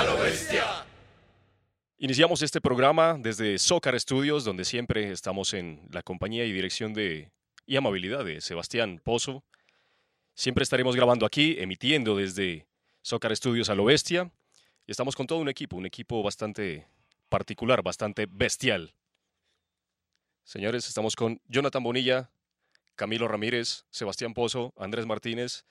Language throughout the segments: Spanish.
A lo bestia. Iniciamos este programa desde Zócar Studios, donde siempre estamos en la compañía y dirección de y amabilidad de Sebastián Pozo. Siempre estaremos grabando aquí, emitiendo desde Zócar Studios a lo bestia. Y estamos con todo un equipo, un equipo bastante particular, bastante bestial. Señores, estamos con Jonathan Bonilla, Camilo Ramírez, Sebastián Pozo, Andrés Martínez,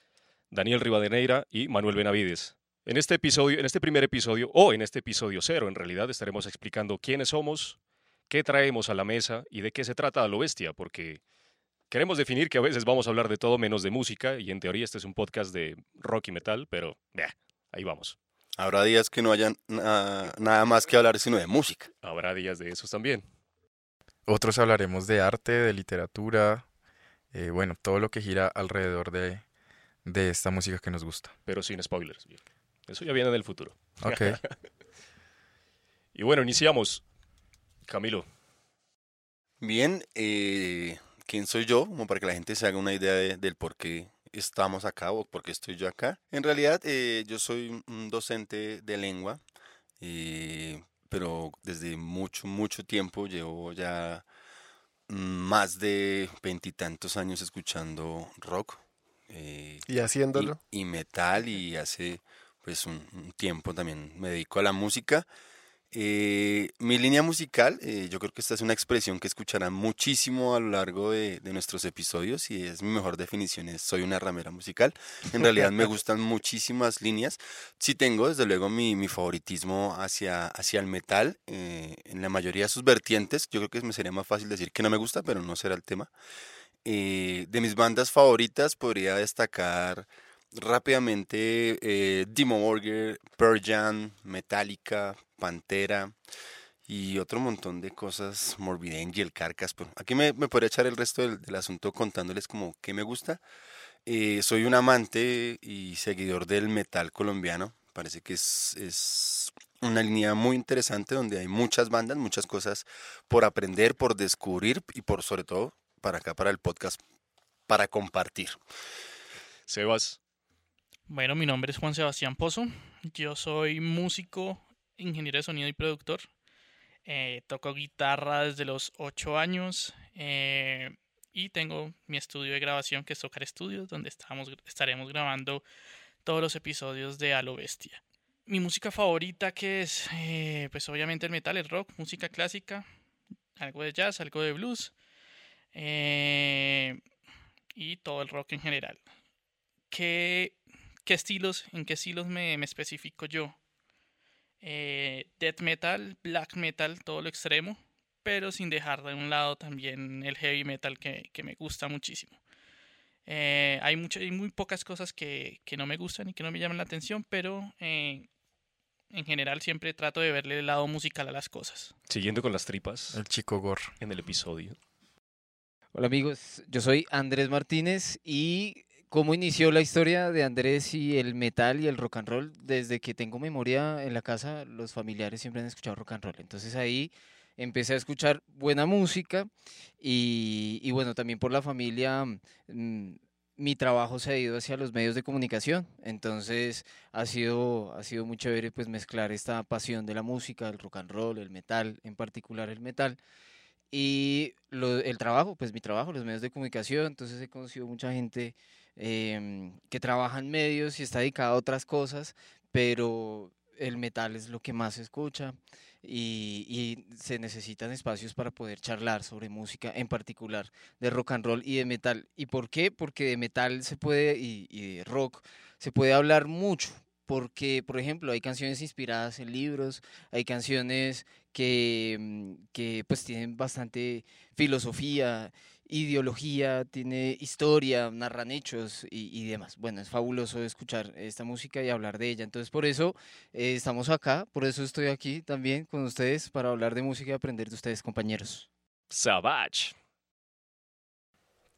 Daniel Rivadeneira y Manuel Benavides. En este episodio, en este primer episodio, o en este episodio cero, en realidad estaremos explicando quiénes somos, qué traemos a la mesa y de qué se trata a lo bestia, porque queremos definir que a veces vamos a hablar de todo menos de música, y en teoría este es un podcast de rock y metal, pero ahí vamos. Habrá días que no haya nada más que hablar sino de música. Habrá días de esos también. Otros hablaremos de arte, de literatura, eh, bueno, todo lo que gira alrededor de, de esta música que nos gusta. Pero sin spoilers. Eso ya viene del futuro. Ok. y bueno, iniciamos. Camilo. Bien, eh, ¿quién soy yo? Como para que la gente se haga una idea del por qué estamos acá o por qué estoy yo acá. En realidad, eh, yo soy un docente de lengua, eh, pero desde mucho, mucho tiempo llevo ya más de veintitantos años escuchando rock. y haciéndolo. Y, metal y hace pues un, tiempo también me dedico a la música. Eh, mi línea musical, eh, yo creo que esta es una expresión que escucharán muchísimo a lo largo de, nuestros episodios y es mi mejor definición, es soy una ramera musical. En realidad me gustan muchísimas líneas. Sí tengo desde luego mi, mi favoritismo hacia, hacia el metal, eh, en la mayoría de sus vertientes. Yo creo que me sería más fácil decir que no me gusta, pero no será el tema. de mis bandas favoritas podría destacar rápidamente eh, Dimo Borger, Pearl Metallica, Pantera y otro montón de cosas, Morbid Angel, Carcas. Pero aquí me, me podría echar el resto del, asunto contándoles como qué me gusta. Eh, soy un amante y seguidor del metal colombiano. Parece que es, es una línea muy interesante donde hay muchas bandas, muchas cosas por aprender, por descubrir y por sobre todo para acá, para el podcast, para compartir. Sebas, bueno, mi nombre es Juan Sebastián Pozo. Yo soy músico, ingeniero de sonido y productor. Eh, toco guitarra desde los 8 años eh, y tengo mi estudio de grabación que es Tocar Studios, donde estamos, estaremos grabando todos los episodios de A lo Bestia. Mi música favorita que es, eh, pues obviamente el metal, el rock, música clásica, algo de jazz, algo de blues y todo el rock en general. ¿Qué ¿Qué estilos, en qué estilos me, me especifico yo? Eh, death metal, black metal, todo lo extremo, pero sin dejar de un lado también el heavy metal que, que me gusta muchísimo. Eh, hay, mucho, hay muy pocas cosas que, que, no me gustan y que no me llaman la atención, pero eh, en general siempre trato de verle el lado musical a las cosas. Siguiendo con las tripas. El chico Gor. En el episodio. Hola amigos, yo soy Andrés Martínez y cómo inició la historia de Andrés y el metal y el rock and roll. Desde que tengo memoria en la casa, los familiares siempre han escuchado rock and roll. Entonces ahí empecé a escuchar buena música y, bueno, también por la familia. Mm, mi trabajo se ha ido hacia los medios de comunicación, entonces ha sido, ha sido muy chévere pues mezclar esta pasión de la música, el rock and roll, el metal, en particular el metal, y el trabajo, pues mi trabajo, los medios de comunicación, entonces he conocido mucha gente Em, que trabaja en medios y está dedicado a otras cosas, pero el metal es lo que más se escucha y, se necesitan espacios para poder charlar sobre música, en particular de rock and roll y de metal. ¿Y por qué? Porque de metal se puede y, y de rock se puede hablar mucho, porque, por ejemplo, hay canciones inspiradas en libros, hay canciones que, mm, que pues tienen bastante filosofía ideología, tiene historia, narran hechos y, demás. Bueno, es fabuloso escuchar esta música y hablar de ella. Entonces, por eso eh, estamos acá, por eso estoy aquí también con ustedes para hablar de música y aprender de ustedes, compañeros. Savage.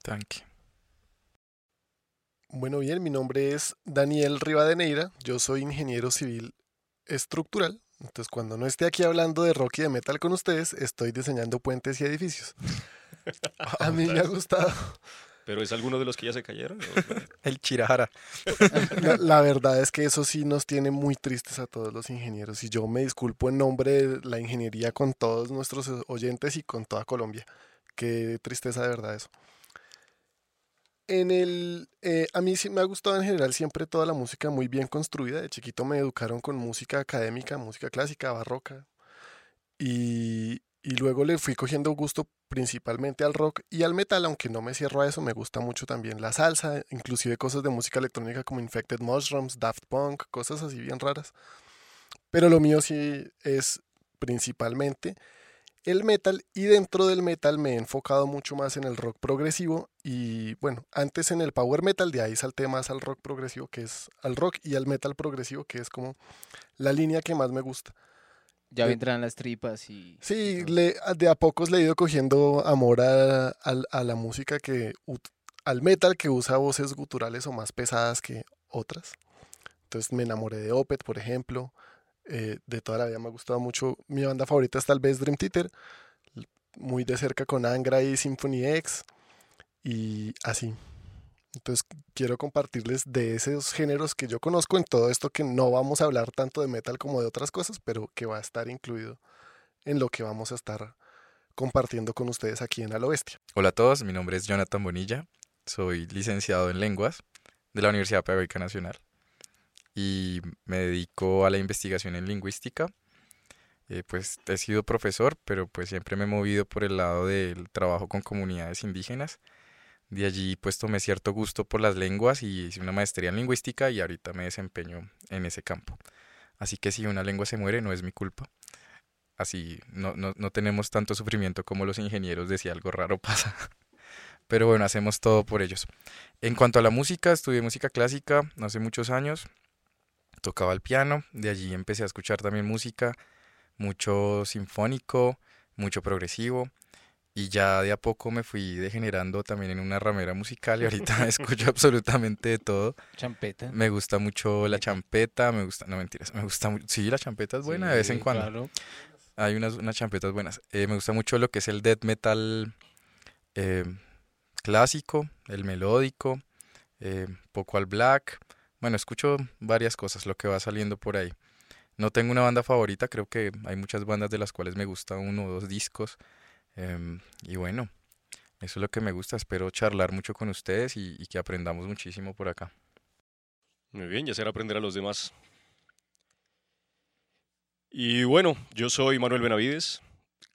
Thank you. Bueno, bien, mi nombre es Daniel Rivadeneira, yo soy ingeniero civil estructural. Entonces, cuando no esté aquí hablando de rock y de metal con ustedes, estoy diseñando puentes y edificios. A mí me ha gustado ¿Pero es alguno de los que ya se cayeron? El Chirajara. La, la verdad es que eso sí nos tiene muy tristes a todos los ingenieros y yo me disculpo en nombre de la ingeniería con todos nuestros oyentes y con toda Colombia. Qué tristeza de verdad eso. En el, eh, a mí sí me ha gustado en general siempre toda la música muy bien construida. De chiquito me educaron con música académica, música clásica, barroca. Y, y luego le fui cogiendo gusto principalmente al rock y al metal, aunque no me cierro a eso, me gusta mucho también la salsa, inclusive cosas de música electrónica como Infected Mushrooms, Daft Punk, cosas así bien raras. Pero lo mío sí es principalmente el metal y dentro del metal me he enfocado mucho más en el rock progresivo y bueno, antes en el power metal, de ahí salté más al rock progresivo que es al rock y al metal progresivo que es como la línea que más me gusta. Ya vendrán las tripas y... Sí, y todo. le, de a pocos le he ido cogiendo amor a, al- a la música que, al metal que usa voces guturales o más pesadas que otras. Entonces me enamoré de Opeth, por ejemplo. eh, de toda la vida me ha gustado mucho. Mi banda favorita es tal vez Dream Theater. Muy de cerca con Angra y Symphony X. Y así. Entonces quiero compartirles de esos géneros que yo conozco en todo esto que no vamos a hablar tanto de metal como de otras cosas, pero que va a estar incluido en lo que vamos a estar compartiendo con ustedes aquí en A lo Bestia. Hola a todos, mi nombre es Jonathan Bonilla, soy licenciado en lenguas de la Universidad Pedagógica Nacional y me dedico a la investigación en lingüística. Eh, pues he sido profesor, pero pues siempre me he movido por el lado del trabajo con comunidades indígenas. De allí pues tomé cierto gusto por las lenguas y hice una maestría en lingüística y ahorita me desempeño en ese campo. Así que si una lengua se muere no es mi culpa. Así no, no, no tenemos tanto sufrimiento como los ingenieros de si algo raro pasa. Pero bueno, hacemos todo por ellos. En cuanto a la música, estudié música clásica hace muchos años. Tocaba el piano, de allí empecé a escuchar también música, mucho sinfónico, mucho progresivo. Y ya de a poco me fui degenerando también en una ramera musical y ahorita escucho absolutamente de todo. Champeta. Me gusta mucho la champeta, me gusta, no mentiras, me gusta mucho, sí, la champeta es buena de vez en cuando. claro. Hay unas, unas champetas buenas. Eh, me gusta mucho lo que es el death metal eh, clásico, el melódico, eh, poco al black. Bueno, escucho varias cosas, lo que va saliendo por ahí. No tengo una banda favorita, creo que hay muchas bandas de las cuales me gusta uno o dos discos. Em, y bueno, eso es lo que me gusta. Espero charlar mucho con ustedes y, que aprendamos muchísimo por acá. Muy bien, ya será aprender a los demás. Y bueno, yo soy Manuel Benavides.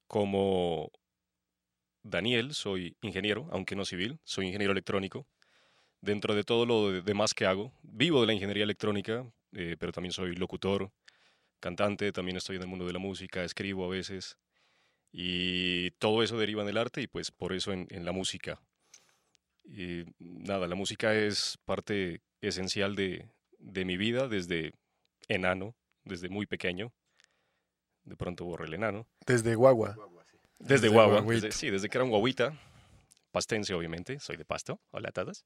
Como Daniel, soy ingeniero, aunque no civil, soy ingeniero electrónico. Dentro de todo lo de- demás que hago, vivo de la ingeniería electrónica, eh, pero también soy locutor, cantante, también estoy en el mundo de la música, escribo a veces. Y todo eso deriva en el arte y pues por eso en, en la música. Y nada, la música es parte esencial de, de mi vida desde enano, desde muy pequeño. De pronto borré el enano. Desde Guagua. Desde Desde guagua. desde- sí, desde que era un guaguita. Pastense, obviamente. Soy de Pasto. Hola todos.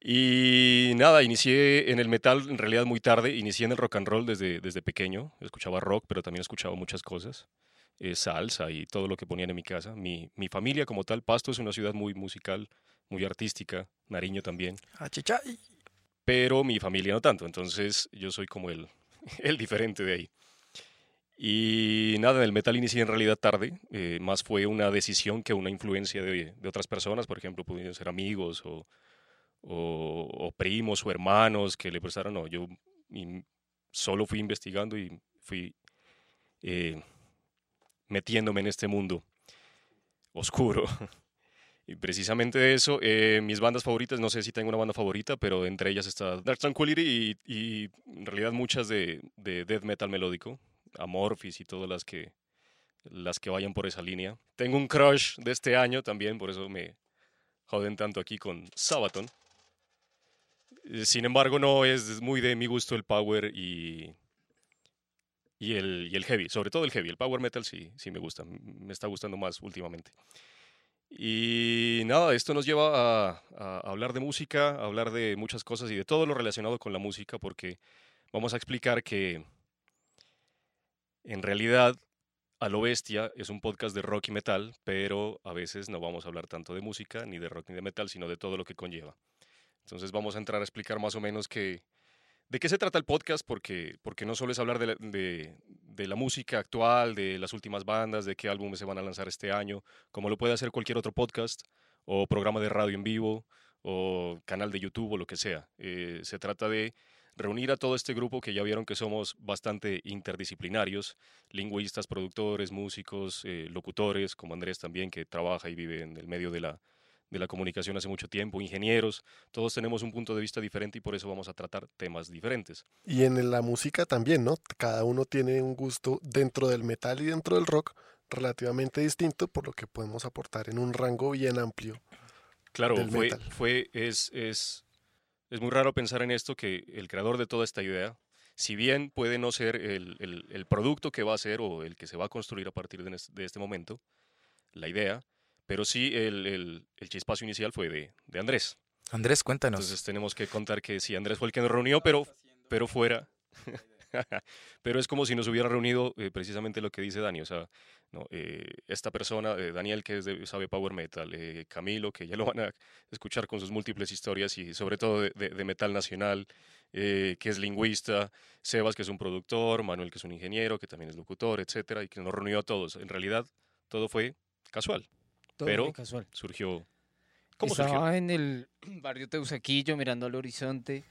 Y nada, inicié en el metal en realidad muy tarde. Inicié en el rock and roll desde, desde pequeño. Escuchaba rock, pero también escuchaba muchas cosas. Eh, salsa y todo lo que ponían en mi casa. Mi, mi familia como tal, Pasto es una ciudad muy musical, muy artística. Nariño también. Achichay. Pero mi familia no tanto. Entonces yo soy como el, el diferente de ahí. Y nada, en el metal inicié en realidad tarde, eh, más fue una decisión que una influencia de, de otras personas, por ejemplo, pudieron ser amigos o, o- o primos o hermanos que le prestaron, no, yo solo fui investigando y fui eh, metiéndome en este mundo oscuro. Y precisamente de eso, eh, mis bandas favoritas, no sé si tengo una banda favorita, pero entre ellas está Dark Tranquility y, en realidad muchas de, de death metal melódico, Amorphis y todas las que, las que vayan por esa línea. Tengo un crush de este año también, por eso me joden tanto aquí con Sabaton. Sin embargo, no es muy de mi gusto el power y, y, el, y el heavy, sobre todo el heavy. El power metal sí, sí me gusta, me está gustando más últimamente. Y nada, esto nos lleva a, a hablar de música, a hablar de muchas cosas y de todo lo relacionado con la música, porque vamos a explicar que en realidad A lo Bestia es un podcast de rock y metal, pero a veces no vamos a hablar tanto de música, ni de rock ni de metal, sino de todo lo que conlleva. Entonces vamos a entrar a explicar más o menos que, de qué se trata el podcast, porque, porque no solo es hablar de la, de, la música actual, de las últimas bandas, de qué álbumes se van a lanzar este año, como lo puede hacer cualquier otro podcast o programa de radio en vivo o canal de YouTube o lo que sea. Eh, se trata de reunir a todo este grupo que ya vieron que somos bastante interdisciplinarios, lingüistas, productores, músicos, eh, locutores, como Andrés también, que trabaja y vive en el medio de la, de la comunicación hace mucho tiempo, ingenieros, todos tenemos un punto de vista diferente y por eso vamos a tratar temas diferentes. Y en la música también, ¿no? Cada uno tiene un gusto dentro del metal y dentro del rock relativamente distinto, por lo que podemos aportar en un rango bien amplio. Claro, del fue, metal. fue es, es, es muy raro pensar en esto que el creador de toda esta idea, si bien puede no ser el, el- el producto que va a ser o el que se va a construir a partir de este momento, la idea, pero sí el, el, el chispazo inicial fue de, de Andrés. Andrés, cuéntanos. Entonces tenemos que contar que sí, Andrés fue el que nos reunió, pero, pero fuera. pero es como si nos hubiera reunido eh, precisamente lo que dice Dani. O sea, no, eh, esta persona, eh, Daniel, que es de, sabe Power Metal, eh, Camilo, que ya lo van a escuchar con sus múltiples historias y sobre todo de, de- de metal nacional, eh, que es lingüista, Sebas, que es un productor, Manuel, que es un ingeniero, que también es locutor, etcétera, y que nos reunió a todos. En realidad, todo fue casual. Todo Pero- casual. Surgió. ¿Cómo Estaba surgió? en el barrio Teusaquillo mirando al horizonte,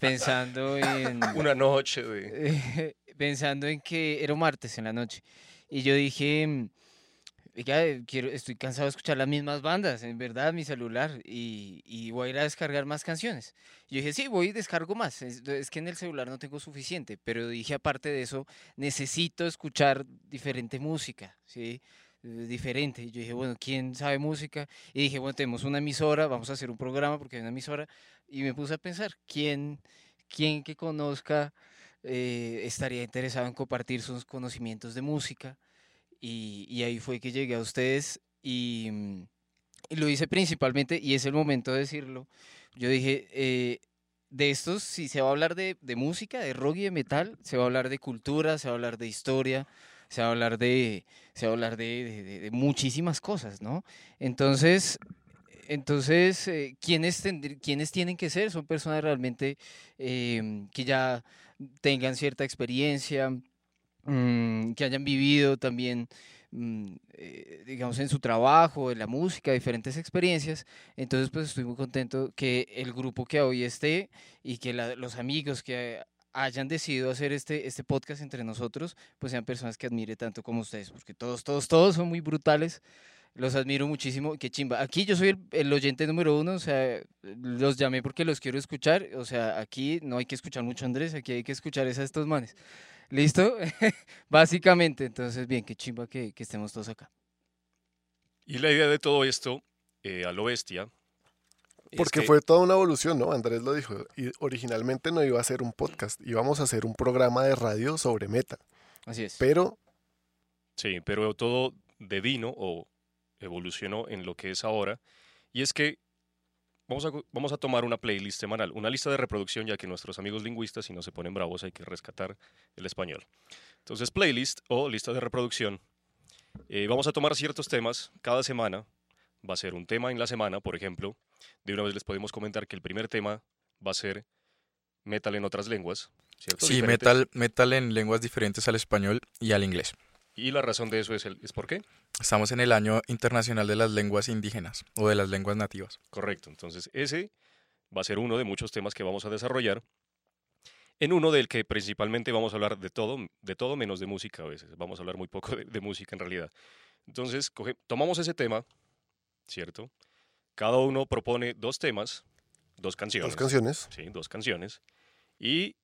pensando en... Una noche eh, pensando en que era un martes en la noche. Y yo dije, mm, oiga, eh, quiero, estoy cansado de escuchar las mismas bandas, en verdad, mi celular, y, y voy a ir a descargar más canciones. Yo dije, sí, voy y descargo más. Es, es que en el celular no tengo suficiente, pero dije, aparte de eso, necesito escuchar diferente música, ¿sí? Eh, diferente. Y yo dije, bueno, ¿quién sabe música? Y dije, bueno, tenemos una emisora, vamos a hacer un programa porque hay una emisora. Y me puse a pensar, ¿quién, quién que conozca eh, estaría interesado en compartir sus conocimientos de música? Y, y ahí fue que llegué a ustedes y, y lo hice principalmente, y es el momento de decirlo. Yo dije, eh, de estos, si se va a hablar de, de música, de rock y de metal, se va a hablar de cultura, se va a hablar de historia, se va a hablar de, se va a hablar de, muchísimas cosas, ¿no? Entonces, entonces eh, ¿quiénes, quiénes tienen que ser? Son personas realmente em, que ya tengan cierta experiencia, mm, que hayan vivido también, mm, eh, digamos, en su trabajo, en la música, diferentes experiencias. Entonces, pues estoy muy contento que el grupo que hoy esté y que los amigos que hayan decidido hacer este, este podcast entre nosotros, pues sean personas que admire tanto como ustedes, porque todos, todos, todos son muy brutales. Los admiro muchísimo, qué chimba. Aquí yo soy el, el oyente número uno, o sea, los llamé porque los quiero escuchar, o sea, aquí no hay que escuchar mucho a Andrés, aquí hay que escuchar es a estos manes. ¿Listo? Básicamente, entonces, bien, qué chimba que, que estemos todos acá. Y la idea de todo esto, eh, a lo bestia. Es Porque que- fue toda una evolución, ¿no? Andrés lo dijo. Y originalmente no iba a ser un podcast, íbamos a hacer un programa de radio sobre metal. Así es. Pero Sí, pero todo devino o evolucionó en lo que es ahora. Y es que vamos a, vamos a tomar una playlist semanal, una lista de reproducción, ya que nuestros amigos lingüistas, si no se ponen bravos, hay que rescatar el español. Entonces, playlist o lista de reproducción. eh, vamos a tomar ciertos temas cada semana. Va a ser un tema en la semana, por ejemplo. De una vez les podemos comentar que el primer tema va a ser metal en otras lenguas. ¿cierto? Sí, Diferentes. metal, metal en lenguas diferentes al español y al inglés. Y la razón de eso es, el, es por qué. Estamos en el año internacional de las lenguas indígenas o de las lenguas nativas. Correcto. Entonces, ese va a ser uno de muchos temas que vamos a desarrollar. En uno del que principalmente vamos a hablar de todo, de todo menos de música a veces. Vamos a hablar muy poco de, de música en realidad. Entonces, coge- tomamos ese tema, ¿cierto? Cada uno propone dos temas, dos canciones. dos canciones. Sí, dos canciones. Y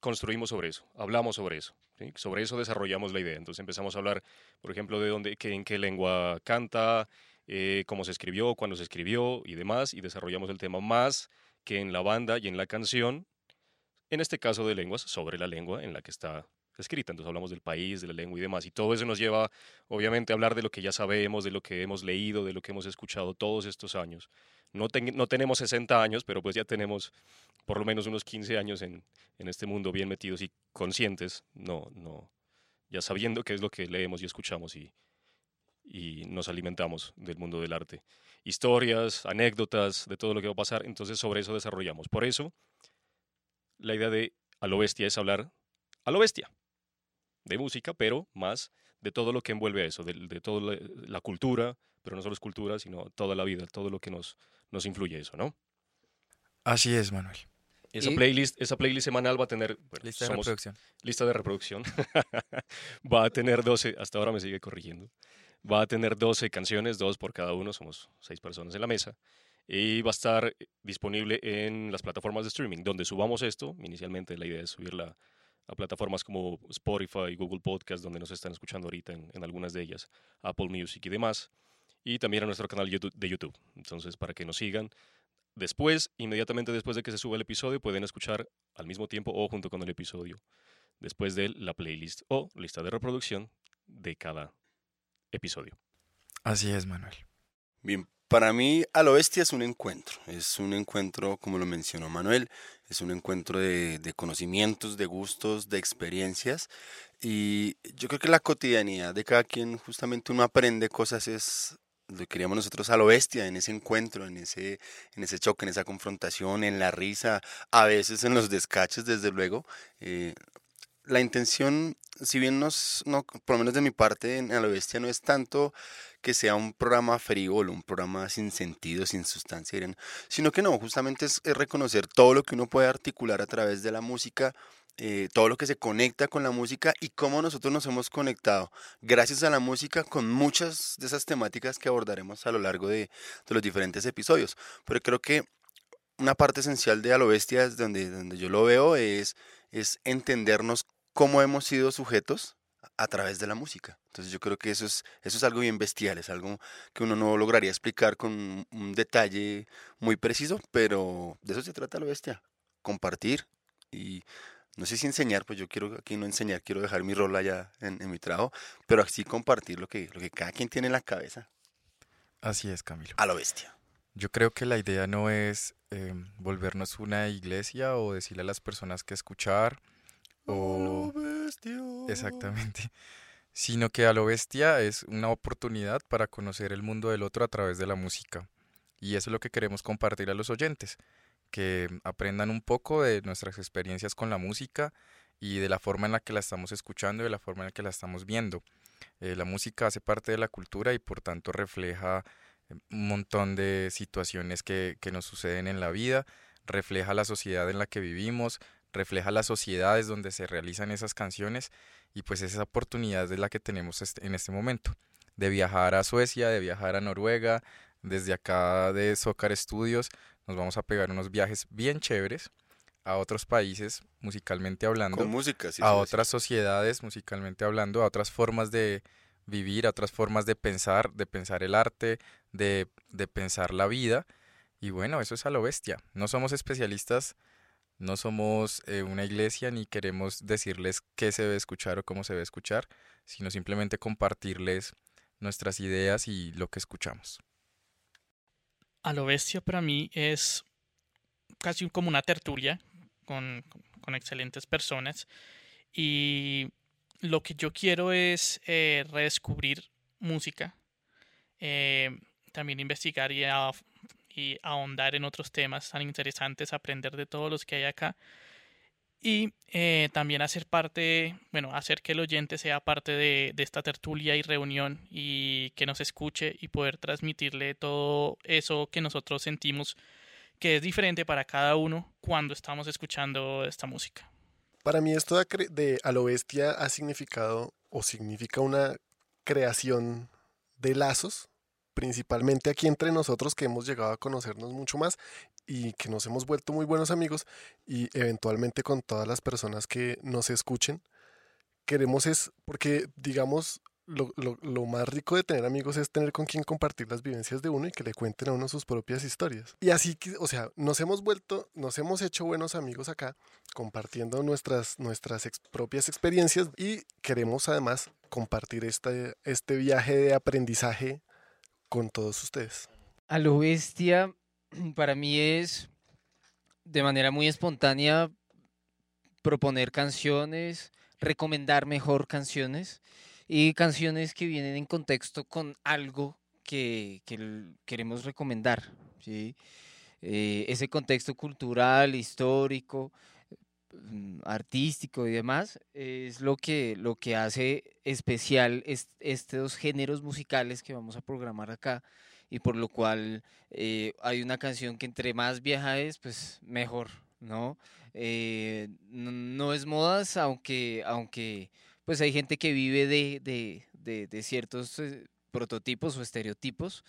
construimos sobre eso, hablamos sobre eso. ¿sí? Sobre eso desarrollamos la idea. Entonces empezamos a hablar, por ejemplo, de dónde, qué, en qué lengua canta, eh, cómo se escribió, cuándo se escribió y demás. Y desarrollamos el tema más que en la banda y en la canción. En este caso de lenguas, sobre la lengua en la que está escrita. Entonces hablamos del país, de la lengua y demás. Y todo eso nos lleva, obviamente, a hablar de lo que ya sabemos, de lo que hemos leído, de lo que hemos escuchado todos estos años. No, ten- no tenemos 60 años, pero pues ya tenemos por lo menos unos 15 años en, en este mundo bien metidos y conscientes, no, no, ya sabiendo qué es lo que leemos y escuchamos y, y nos alimentamos del mundo del arte. Historias, anécdotas de todo lo que va a pasar, entonces sobre eso desarrollamos. Por eso, la idea de a lo bestia es hablar a lo bestia, de música, pero más de todo lo que envuelve a eso, de, de toda la, la cultura, pero no solo es cultura, sino toda la vida, todo lo que nos, nos influye eso, ¿no? Así es, Manuel. Esa Y- playlist, esa playlist semanal va a tener, bueno, Lista de reproducción. lista de reproducción. va a tener 12, hasta ahora me sigue corrigiendo. Va a tener 12 canciones, dos por cada uno, somos seis personas en la mesa. Y va a estar disponible en las plataformas de streaming, donde subamos esto. Inicialmente la idea es subirla a plataformas como Spotify, Google Podcast, donde nos están escuchando ahorita en, en algunas de ellas, Apple Music y demás. Y también a nuestro canal de YouTube. Entonces, para que nos sigan, después, inmediatamente después de que se suba el episodio, pueden escuchar al mismo tiempo o junto con el episodio después de la playlist o lista de reproducción de cada episodio. Así es, Manuel. Bien, para mí a lo bestia es un encuentro, es un encuentro, como lo mencionó Manuel, es un encuentro de, conocimientos, de gustos, de experiencias y yo creo que la cotidianidad de cada quien, justamente uno aprende cosas, es lo que queríamos nosotros a lo bestia, en ese encuentro, en ese, en ese choque, en esa confrontación, en la risa, a veces en los descaches, desde luego. eh, la intención, si bien nos, no, por lo menos de mi parte, en A lo Bestia no es tanto que sea un programa frívolo, un programa sin sentido, sin sustancia, sino que no, justamente es, reconocer todo lo que uno puede articular a través de la música, eh, todo lo que se conecta con la música y cómo nosotros nos hemos conectado, gracias a la música, con muchas de esas temáticas que abordaremos a lo largo de, los diferentes episodios. Pero creo que una parte esencial de A lo donde, donde yo lo veo, es, es entendernos cómo hemos sido sujetos a través de la música. Entonces yo creo que eso es, eso es algo bien bestial, es algo que uno no lograría explicar con un detalle muy preciso, pero de eso se trata la bestia, compartir y no sé si enseñar, pues yo quiero aquí no enseñar, quiero dejar mi rol allá en, en mi trabajo, pero así compartir lo que, lo que cada quien tiene en la cabeza Así es, Camilo. a lo bestia. Yo creo que la idea no es eh, volvernos una iglesia o decirle a las personas que escuchar o... Exactamente. Sino que a lo bestia es una oportunidad para conocer el mundo del otro a través de la música. Y eso es lo que queremos compartir a los oyentes, que aprendan un poco de nuestras experiencias con la música y de la forma en la que la estamos escuchando y de la forma en la que la estamos viendo. Eh, la música hace parte de la cultura y por tanto refleja eh, un montón de situaciones que, que nos suceden en la vida, refleja la sociedad en la que vivimos, refleja las sociedades donde se realizan esas canciones y pues esa oportunidad es la que tenemos este- en este momento, de viajar a Suecia, de viajar a Noruega, desde acá de Socar Studios nos vamos a pegar unos viajes bien chéveres a otros países musicalmente hablando Con música, sí. a otras sociedades musicalmente hablando, a otras formas de vivir, a otras formas de pensar, de pensar el arte, de, de pensar la vida. Y bueno, eso es a lo bestia. No somos especialistas, no somos eh, una iglesia ni queremos decirles qué se debe escuchar o cómo se debe escuchar, sino simplemente compartirles nuestras ideas y lo que escuchamos. A lo bestia para mí es casi como una tertulia con, con excelentes personas y lo que yo quiero es eh, redescubrir música, eh, también investigar y, a- y ahondar en otros temas tan interesantes, aprender de todos los que hay acá y eh, también hacer parte, bueno, hacer que el oyente sea parte de, de esta tertulia y reunión y que nos escuche y poder transmitirle todo eso que nosotros sentimos que es diferente para cada uno cuando estamos escuchando esta música. Para mí esto de, de a lo bestia ha significado o significa una creación de lazos, principalmente aquí entre nosotros que hemos llegado a conocernos mucho más y que nos hemos vuelto muy buenos amigos y eventualmente con todas las personas que nos escuchen. Queremos es, porque digamos, lo, lo- más rico de tener amigos es tener con quien compartir las vivencias de uno y que le cuenten a uno sus propias historias. Y así o sea, nos hemos vuelto, nos hemos hecho buenos amigos acá compartiendo nuestras, nuestras ex- propias experiencias y queremos además compartir este, este viaje de aprendizaje con todos ustedes. A lo bestia, para mí es de manera muy espontánea proponer canciones, recomendar mejor canciones y canciones que vienen en contexto con algo que, queremos recomendar. ¿sí? Eh, ese contexto cultural, histórico, artístico y demás es lo que, lo que hace especial est- estos géneros musicales que vamos a programar acá y por lo cual eh, hay una canción que entre más vieja es, pues mejor, ¿no? Eh, no, es modas, aunque, aunque pues hay gente que vive de, de- de- de ciertos eh, prototipos o estereotipos,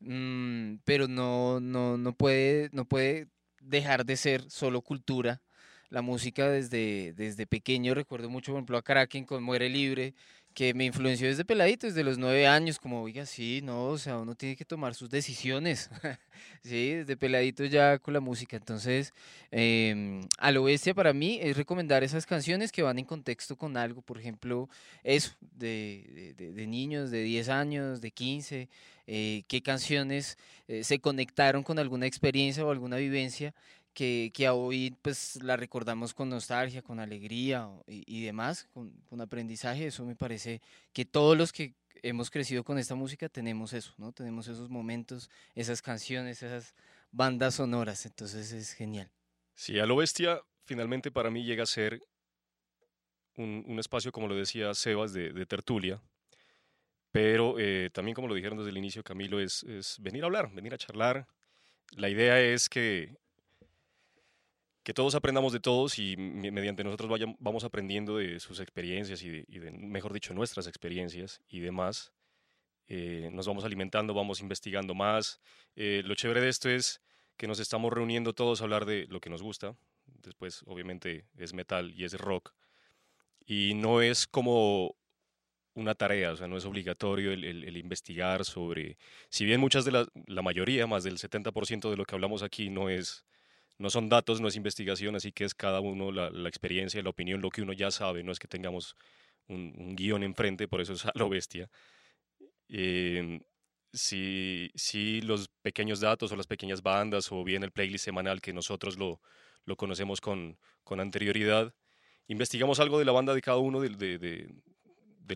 mm, pero no, no, no, puede, no puede dejar de ser solo cultura. La música desde, desde pequeño, recuerdo mucho, por ejemplo, a Kraken con Muere Libre, que me influenció desde peladito, desde los nueve años, como, oiga, sí, no, o sea, uno tiene que tomar sus decisiones, sí, desde peladito ya con la música. Entonces, em, a lo bestia para mí es recomendar esas canciones que van en contexto con algo, por ejemplo, eso, de- de niños de 10 años, de 15, eh, qué canciones eh, se conectaron con alguna experiencia o alguna vivencia que, que hoy pues la recordamos con nostalgia, con alegría y, y demás, con, con aprendizaje. Eso me parece que todos los que hemos crecido con esta música tenemos eso, ¿no? Tenemos esos momentos, esas canciones, esas bandas sonoras. Entonces es genial. Sí, a lo bestia finalmente para mí llega a ser un, un espacio, como lo decía Sebas, de, de tertulia, pero eh, también como lo dijeron desde el inicio, Camilo, es, es venir a hablar, venir a charlar. La idea es que, que todos aprendamos de todos y me- mediante nosotros vayam- vamos aprendiendo de sus experiencias y de, y de, mejor dicho, nuestras experiencias y demás. Eh, nos vamos alimentando, vamos investigando más. Eh, lo chévere de esto es que nos estamos reuniendo todos a hablar de lo que nos gusta. Después, obviamente, es metal y es rock. Y no es como una tarea, o sea, no es obligatorio el, el- el investigar sobre, si bien muchas de las, la mayoría, más del 70% de lo que hablamos aquí no es, no son datos, no es investigación, así que es cada uno la, experiencia, la opinión, lo que uno ya sabe, no es que tengamos un, un guion enfrente, por eso es a lo bestia. Em, si, si los pequeños datos o las pequeñas bandas o bien el playlist semanal que nosotros lo, conocemos con, con anterioridad, investigamos algo de la banda de cada uno, de, de-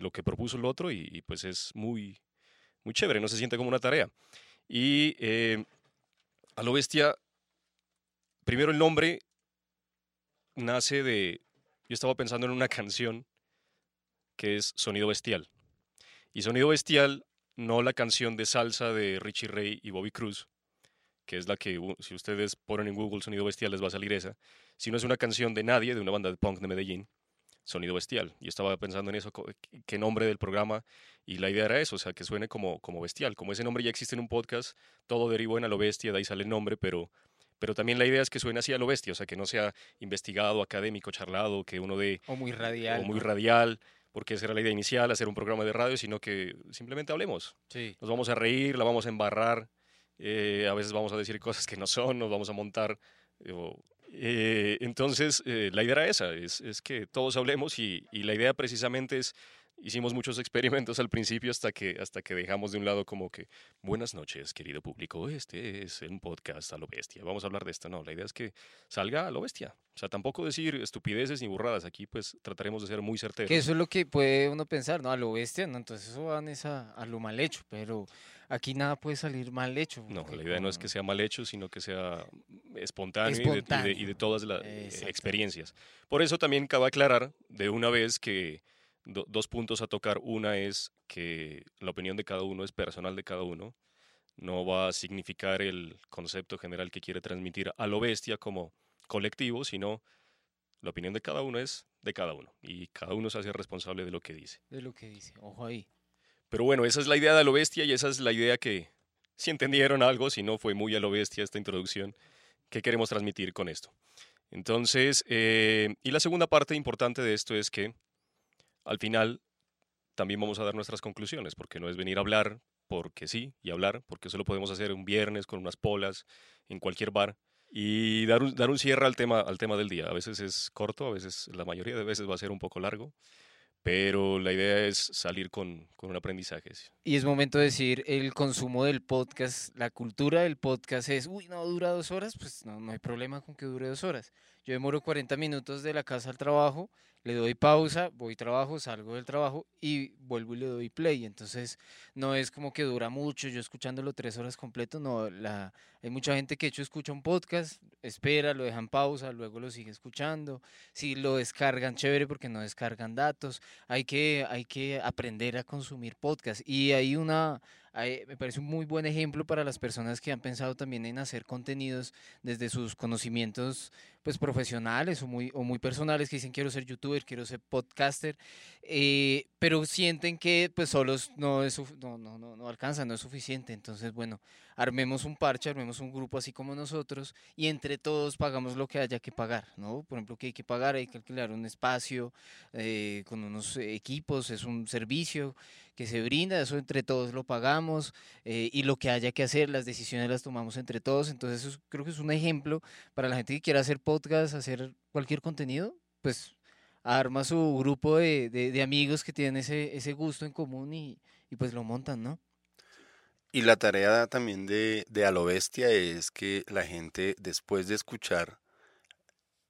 lo que propuso el otro y, pues es muy, muy chévere, no se siente como una tarea. Y eh, a lo bestia, primero el nombre nace de, yo estaba pensando en una canción que es Sonido Bestial. Y Sonido Bestial, no la canción de salsa de Richie Ray y Bobby Cruz, que es la que si ustedes ponen en Google Sonido Bestial les va a salir esa, sino es una canción de nadie, de una banda de punk de Medellín, Sonido Bestial. Y estaba pensando en eso, qué nombre del programa, y la idea era eso, o sea, que suene como, como bestial. Como ese nombre ya existe en un podcast, todo derivó en a lo bestia, de ahí sale el nombre, pero, pero también la idea es que suene así a lo bestia, o sea, que no sea investigado, académico, charlado, que uno de O muy radial. o muy radial, porque esa era la idea inicial, hacer un programa de radio, sino que simplemente hablemos. Sí. Nos vamos a reír, la vamos a embarrar, eh, a veces vamos a decir cosas que no son, nos vamos a montar. eh, eh, entonces, eh, la idea era esa, es, es que todos hablemos y, y la idea precisamente es, hicimos muchos experimentos al principio hasta que, hasta que dejamos de un lado como que, buenas noches, querido público, este es un podcast a lo bestia, vamos a hablar de esto. No, la idea es que salga a lo bestia. O sea, tampoco decir estupideces ni burradas, aquí pues trataremos de ser muy certeros. Que eso es lo que puede uno pensar, ¿no? A lo bestia, ¿no? Entonces eso van es a, a lo mal hecho, pero aquí nada puede salir mal hecho. No, la idea no es que sea mal hecho, sino que sea espontáneo, y de- Y, de, y Espontáneo. de todas las eh, experiencias. Por eso también cabe aclarar de una vez que do- dos puntos a tocar. Una es que la opinión de cada uno es personal de cada uno. No va a significar el concepto general que quiere transmitir a lo bestia como colectivo, sino la opinión de cada uno es de cada uno. Y cada uno se hace responsable de lo que dice. De lo que dice, ojo ahí. Pero bueno, esa es la idea de a lo bestia y esa es la idea que, si entendieron algo, si no fue muy a lo bestia esta introducción, que queremos transmitir con esto. Entonces, eh, y la segunda parte importante de esto es que al final también vamos a dar nuestras conclusiones, porque no es venir a hablar porque sí y hablar, porque eso lo podemos hacer un viernes con unas polas en cualquier bar y dar un, dar un cierre al tema, al tema del día. A veces es corto, a veces, la mayoría de veces va a ser un poco largo, pero la idea es salir con, con un aprendizaje. Y es momento de decir el consumo del podcast, la cultura del podcast es, uy, no, dura dos horas, pues no, no hay problema con que dure dos horas. Yo demoro 40 minutos de la casa al trabajo, le doy pausa, voy trabajo, salgo del trabajo y vuelvo y le doy play. Entonces no es como que dura mucho, yo escuchándolo tres horas completo, no, la, hay mucha gente que hecho escucha un podcast, espera, lo dejan pausa, luego lo sigue escuchando. Si lo descargan, chévere porque no descargan datos. Hay que, hay que aprender a consumir podcast. Y hay una, me parece un muy buen ejemplo para las personas que han pensado también en hacer contenidos desde sus conocimientos pues profesionales o muy, o muy personales que dicen quiero ser youtuber, quiero ser podcaster, eh, pero sienten que pues solos no, es, no, no, no, no alcanza, no es suficiente. Entonces, bueno, armemos un parche, armemos un grupo así como nosotros y entre todos pagamos lo que haya que pagar, ¿no? Por ejemplo, que hay que pagar, hay que alquilar un espacio eh, con unos equipos, es un servicio que se brinda, eso entre todos lo pagamos eh, y lo que haya que hacer, las decisiones las tomamos entre todos. Entonces, creo que es un ejemplo para la gente que quiera hacer podcast, hacer cualquier contenido, pues arma su grupo de, de, amigos que tienen ese, ese gusto en común y, y, pues lo montan, ¿no? Y la tarea también de, de A lo Bestia es que la gente, después de escuchar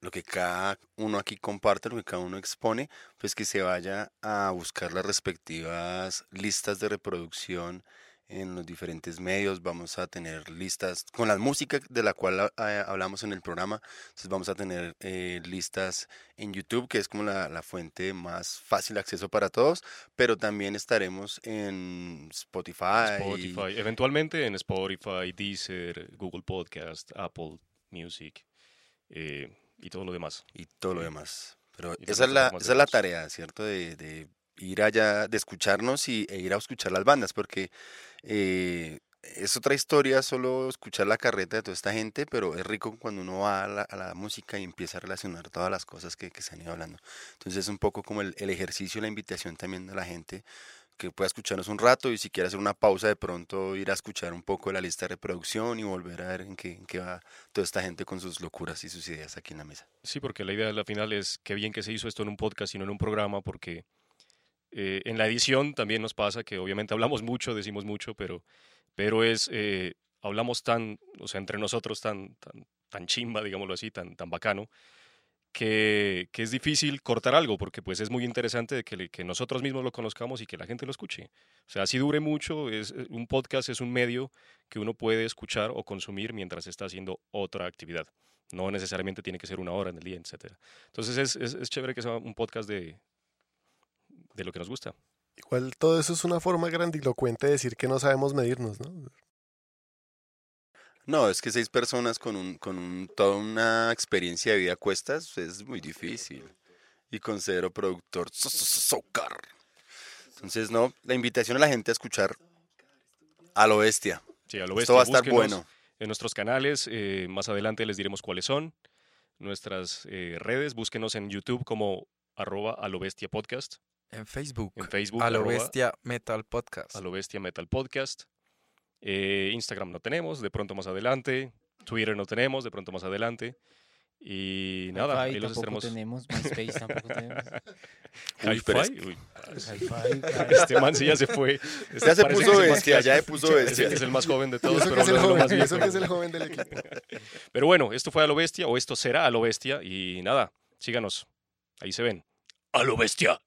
lo que cada uno aquí comparte, lo que cada uno expone, pues que se vaya a buscar las respectivas listas de reproducción en los diferentes medios, vamos a tener listas con la música de la cual ah, hablamos en el programa, entonces vamos a tener eh, listas en YouTube, que es como la, la, fuente más fácil de acceso para todos, pero también estaremos en Spotify. Spotify, eventualmente en Spotify, Deezer, Google Podcast, Apple Music eh, y todo lo demás. Y todo lo demás. Pero esa es, la, esa es la tarea, ¿cierto? De, de ir allá, de escucharnos y, e ir a escuchar las bandas, porque eh, es otra historia solo escuchar la carreta de toda esta gente, pero es rico cuando uno va a la, música y empieza a relacionar todas las cosas que, se han ido hablando. Entonces es un poco como el, el ejercicio, la invitación también de la gente que pueda escucharnos un rato y si quiere hacer una pausa de pronto ir a escuchar un poco la lista de reproducción y volver a ver en qué, qué va toda esta gente con sus locuras y sus ideas aquí en la mesa. Sí, porque la idea la final es que bien que se hizo esto en un podcast y no en un programa, porque eh, en la edición también nos pasa que obviamente hablamos mucho, decimos mucho, pero, pero es, eh, hablamos tan, o sea, entre nosotros tan, tan, chimba, digámoslo así, tan, tan bacano, que, que, es difícil cortar algo, porque pues es muy interesante que, que, nosotros mismos lo conozcamos y que la gente lo escuche. O sea, si dure mucho, es, eh, un podcast es un medio que uno puede escuchar o consumir mientras está haciendo otra actividad. No necesariamente tiene que ser una hora en el día, etc. Entonces es, es, es chévere que sea un podcast de, de lo que nos gusta. Igual todo eso es una forma grandilocuente de decir que no sabemos medirnos, ¿no? No, es que seis personas con, un, con un, toda una experiencia de vida a cuestas es muy difícil. Y con cero productor, socar. Entonces, no, la invitación a la gente a escuchar a lo bestia. Sí, a lo bestia. Esto va a estar bueno. En nuestros canales, eh, más adelante les diremos cuáles son. Nuestras eh, redes, búsquenos en YouTube como arroba a lo bestia podcast. En Facebook. En Facebook. A lo bestia Metal Podcast. A lo bestia Metal Podcast. Eh, Instagram no tenemos, de pronto más adelante. Twitter no tenemos, de pronto más adelante. Y nada, ahí los estaremos. tenemos, MySpace tampoco tenemos. Hi-Fi. Este man sí ya se fue. Este ya se puso bestia, ya se puso bestia. Es el más joven de todos, pero es el joven, eso que es el joven del equipo. Pero bueno, esto fue a lo bestia, o esto será a lo bestia, y nada, síganos. Ahí se ven. A lo bestia.